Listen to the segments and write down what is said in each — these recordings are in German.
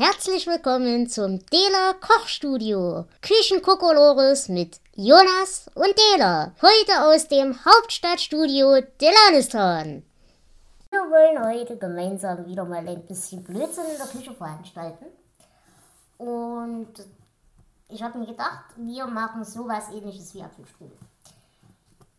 Herzlich willkommen zum Dela Kochstudio. Küchenkokolores mit Jonas und Dela. Heute aus dem Hauptstadtstudio Delanistan. Wir wollen heute gemeinsam wieder mal ein bisschen Blödsinn in der Küche veranstalten. Und ich habe mir gedacht, wir machen sowas ähnliches wie Apfelstrudel.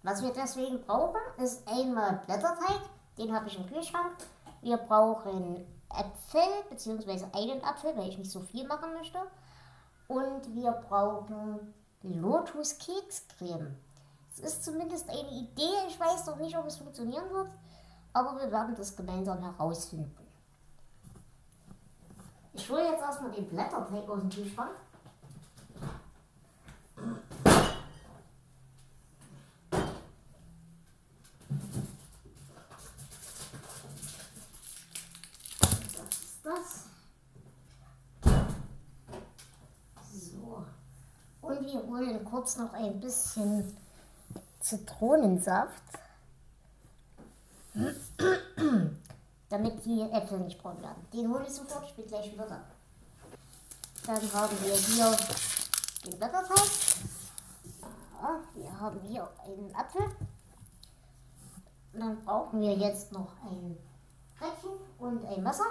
Was wir deswegen brauchen, ist einmal Blätterteig, den habe ich im Kühlschrank. Wir brauchen Äpfel, beziehungsweise einen Apfel, weil ich nicht so viel machen möchte. Und wir brauchen Lotus-Kekscreme. Es ist zumindest eine Idee, ich weiß noch nicht, ob es funktionieren wird, aber wir werden das gemeinsam herausfinden. Ich hole jetzt erstmal den Blätterteig aus dem Kühlschrank. das. So. Und wir holen kurz noch ein bisschen Zitronensaft, damit die Äpfel nicht braun werden. Den hole ich sofort, ich bin gleich wieder da. Dann haben wir hier den Blätterteig. Ja, wir haben hier einen Apfel. Dann brauchen wir jetzt noch ein Brettchen und ein Messer.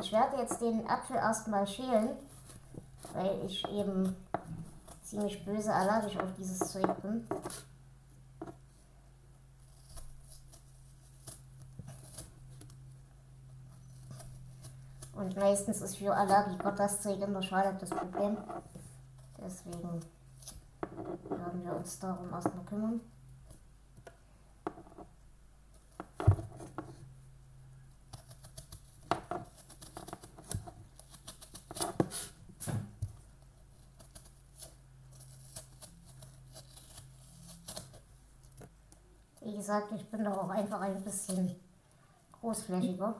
Ich werde jetzt den Apfel erstmal schälen, weil ich eben ziemlich böse allergisch auf dieses Zeug bin. Und meistens ist für Allergiker das Zeug in der Schale das Problem. Deswegen werden wir uns darum erstmal kümmern. Wie gesagt, ich bin da auch einfach ein bisschen großflächiger,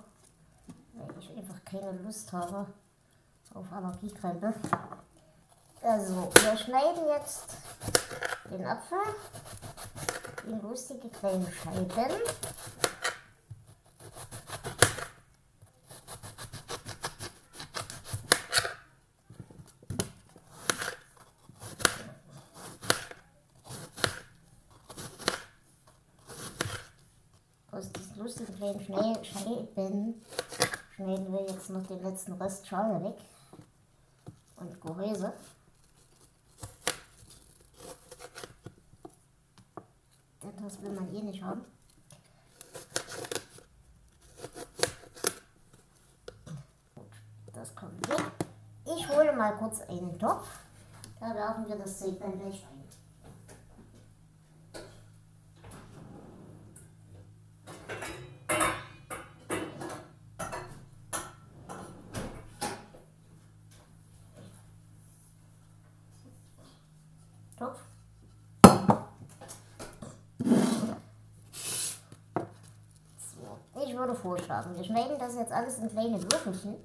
weil ich einfach keine Lust habe auf Allergiekrempe. Also, wir schneiden jetzt den Apfel in lustige kleine Scheiben. Aus diesen lustigen kleinen Schne Scheiben schneiden wir jetzt noch den letzten Rest Schale weg und Gehäuse. Denn das will man eh nicht haben. Gut, das kommt weg. Ich hole mal kurz einen Topf. Da werfen wir das dann gleich rein. Topf. So, ich würde vorschlagen, wir schneiden das jetzt alles in kleine Würfelchen.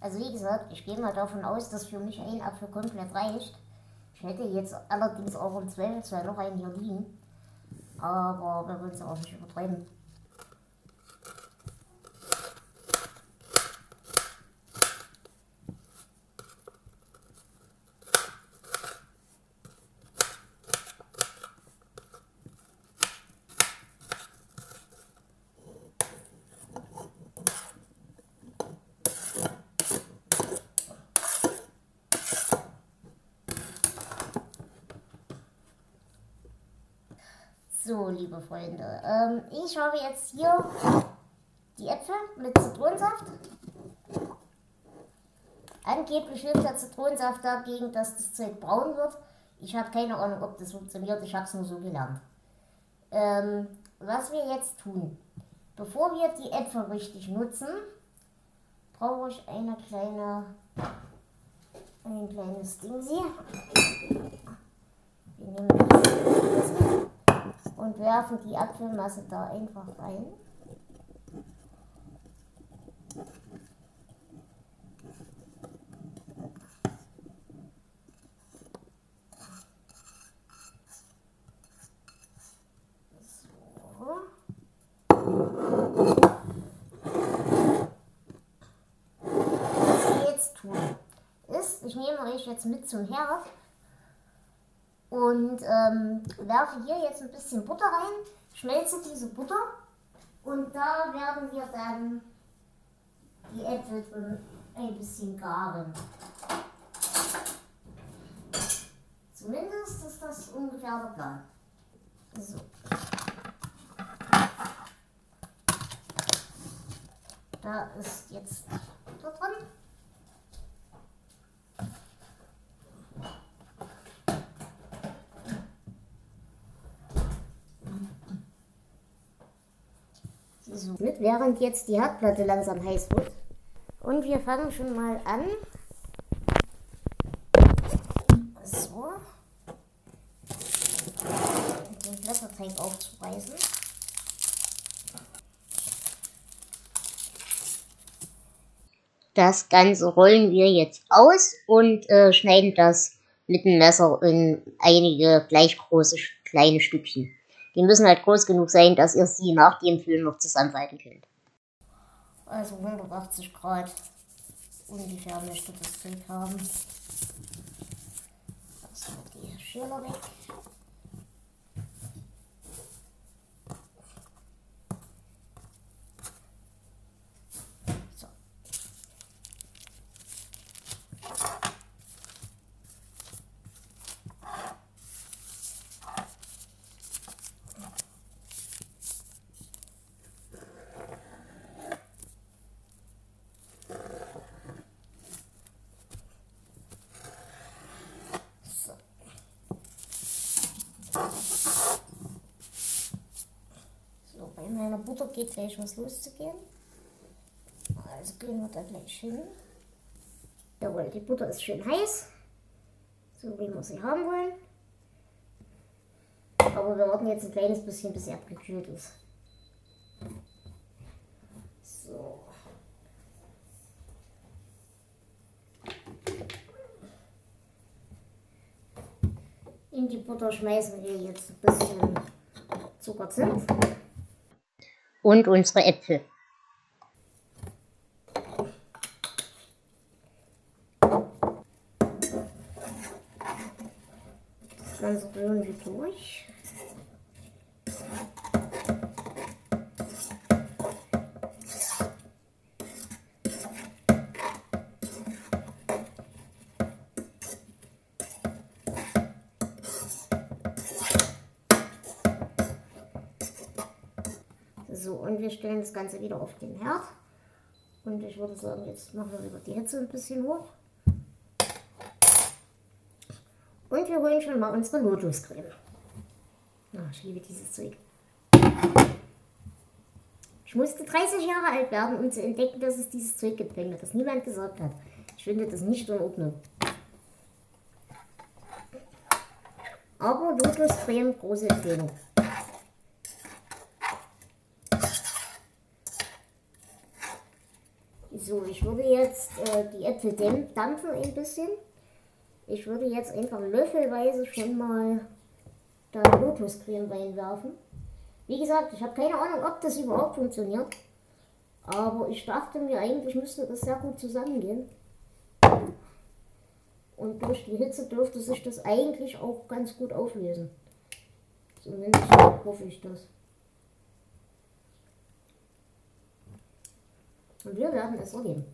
Also wie gesagt, ich gehe mal davon aus, dass für mich ein Apfel komplett reicht. Hätte jetzt allerdings auch im Zweifelsfall noch einen hier liegen. Aber wir wollen es auch nicht übertreiben. So, liebe Freunde, ähm, ich habe jetzt hier die Äpfel mit Zitronensaft. Angeblich hilft der Zitronensaft dagegen, dass das Zeug braun wird. Ich habe keine Ahnung, ob das funktioniert. Ich habe es nur so gelernt. Ähm, was wir jetzt tun, bevor wir die Äpfel richtig nutzen, brauche ich eine kleine, ein kleines Ding. Wir nehmen das und werfen die Apfelmasse da einfach rein. ich nehme euch jetzt mit zum Herd und ähm, werfe hier jetzt ein bisschen Butter rein, schmelze diese Butter und da werden wir dann die Äpfel drin ein bisschen garen. Zumindest ist das ungefähr der Plan. So. Da ist jetzt Butter drin. So, mit, während jetzt die Herdplatte langsam heiß wird. Und wir fangen schon mal an. So. Den Blätterteig aufzureißen. Das Ganze rollen wir jetzt aus und äh, schneiden das mit dem Messer in einige gleich große kleine Stückchen. Die müssen halt groß genug sein, dass ihr sie nach dem Füllen noch zusammenfalten könnt. Also 180 Grad ungefähr möchte das Zeug haben. Also die Schirme weg. Butter geht gleich was loszugehen. Also gehen wir da gleich hin. Jawohl, die Butter ist schön heiß. So wie wir sie haben wollen. Aber wir warten jetzt ein kleines bisschen, bis sie abgekühlt ist. So. In die Butter schmeißen wir jetzt ein bisschen Zuckerzimt und unsere Äpfel. Das Ganze rühren wir durch. So, und wir stellen das Ganze wieder auf den Herd. Und ich würde sagen, jetzt machen wir wieder die Hitze ein bisschen hoch. Und wir holen schon mal unsere Lotuscreme. Oh, ich liebe dieses Zeug. Ich musste 30 Jahre alt werden, um zu entdecken, dass es dieses Zeug gibt, wenn mir das niemand gesagt hat. Ich finde das nicht in Ordnung. Aber Lotuscreme, große Empfehlung. So, ich würde jetzt äh, die Äpfel dampfen ein bisschen. Ich würde jetzt einfach löffelweise schon mal da Lotuscreme reinwerfen. Wie gesagt, ich habe keine Ahnung, ob das überhaupt funktioniert. Aber ich dachte mir, eigentlich müsste das sehr gut zusammengehen. Und durch die Hitze dürfte sich das eigentlich auch ganz gut auflösen. Zumindest hoffe ich das. Und wir werden es so geben.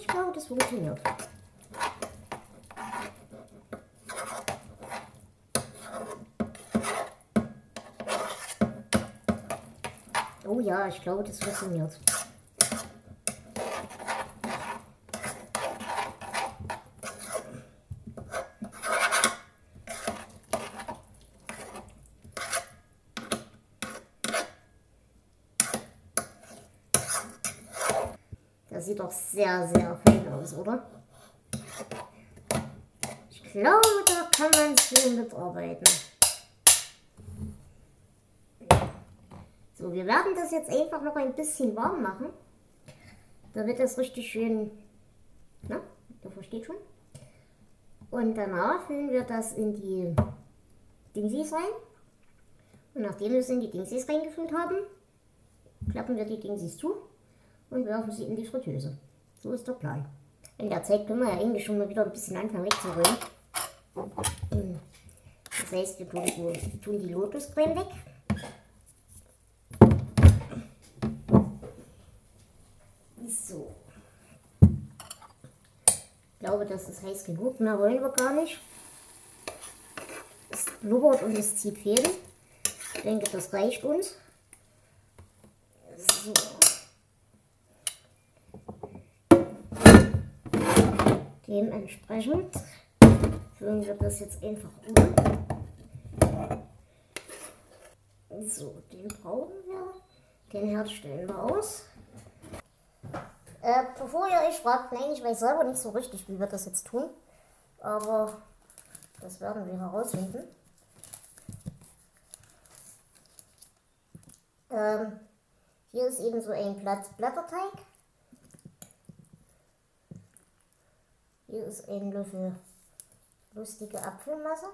ich glaube, das funktioniert. Oh ja, ich glaube, das funktioniert. Das sieht doch sehr, sehr fein aus, oder? Ich glaube, da kann man schön mitarbeiten. So, wir werden das jetzt einfach noch ein bisschen warm machen. Da wird das richtig schön, na, da versteht schon. Und danach füllen wir das in die Dingsies rein. Und nachdem wir es in die Dingsies reingefüllt haben, klappen wir die Dingsies zu und werfen sie in die Fritteuse. So ist der Plan. In der Zeit können wir ja eigentlich schon mal wieder ein bisschen anfangen wegzurollen. Das heißt, wir tun die Lotuscreme weg. So. Ich glaube, das ist heiß genug. Mehr wollen wir gar nicht. Es blubbert und es zieht Fäden. Ich denke, das reicht uns. So. Dementsprechend füllen wir das jetzt einfach um. So, den brauchen wir. Den Herd stellen wir aus. Äh, bevor ihr euch fragt, nein, ich weiß selber nicht so richtig, wie wir das jetzt tun. Aber das werden wir herausfinden. Ähm, hier ist eben so ein Blatt Blätterteig. Hier ist ein Löffel lustige Apfelmasse.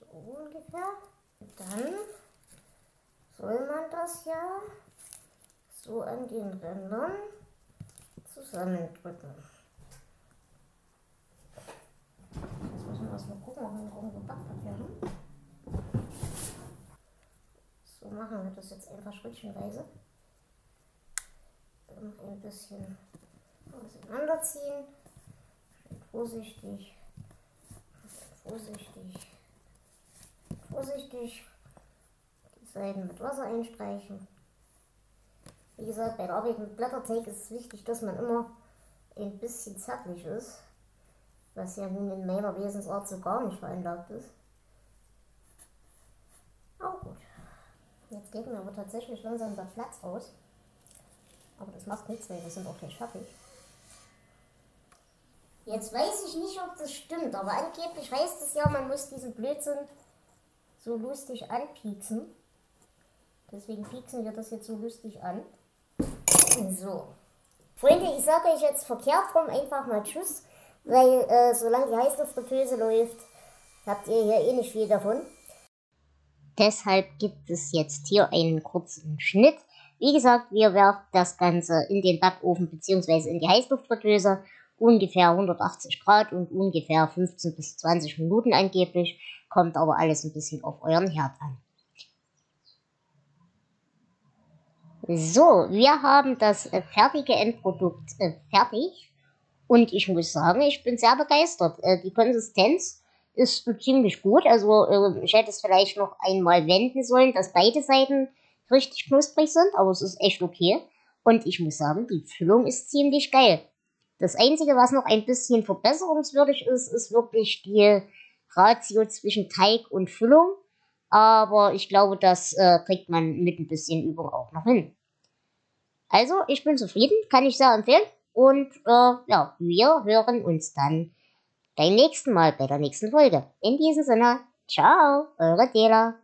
So ungefähr. Dann soll man das ja so an den Rändern zusammendrücken. Jetzt müssen wir erstmal gucken, ob wir irgendwo Backpapier haben. So machen wir das jetzt einfach schrittchenweise noch ein bisschen auseinanderziehen. Vorsichtig, vorsichtig, vorsichtig Seiten mit Wasser einstreichen. Wie gesagt, bei der Arbeit mit Blätterteig ist es wichtig, dass man immer ein bisschen zärtlich ist, was ja nun in meiner Wesensart so gar nicht veranlagt ist. Auch gut. Jetzt geht mir aber tatsächlich langsam der Platz aus. Aber das macht nichts, weil wir sind auch gleich fertig. Jetzt weiß ich nicht, ob das stimmt, aber angeblich heißt es ja, man muss diesen Blödsinn so lustig anpieksen. Deswegen pieksen wir das jetzt so lustig an. So. Freunde, ich sage euch jetzt verkehrt rum einfach mal Tschüss, weil äh, solange die Heißluftfritteuse läuft, habt ihr hier eh nicht viel davon. Deshalb gibt es jetzt hier einen kurzen Schnitt wie gesagt, wir werfen das Ganze in den Backofen bzw. in die Heißluftfritteuse, ungefähr 180 Grad und ungefähr 15 bis 20 Minuten angeblich, kommt aber alles ein bisschen auf euren Herd an. So, wir haben das äh, fertige Endprodukt äh, fertig und ich muss sagen, ich bin sehr begeistert. Äh, die Konsistenz ist ziemlich gut, also äh, ich hätte es vielleicht noch einmal wenden sollen, dass beide Seiten richtig knusprig sind, aber es ist echt okay. Und ich muss sagen, die Füllung ist ziemlich geil. Das Einzige, was noch ein bisschen verbesserungswürdig ist, ist wirklich die Ratio zwischen Teig und Füllung. Aber ich glaube, das äh, kriegt man mit ein bisschen Übung auch noch hin. Also, ich bin zufrieden, kann ich sehr empfehlen. Und äh, ja, wir hören uns dann beim nächsten Mal, bei der nächsten Folge. In diesem Sinne, ciao, eure Dela.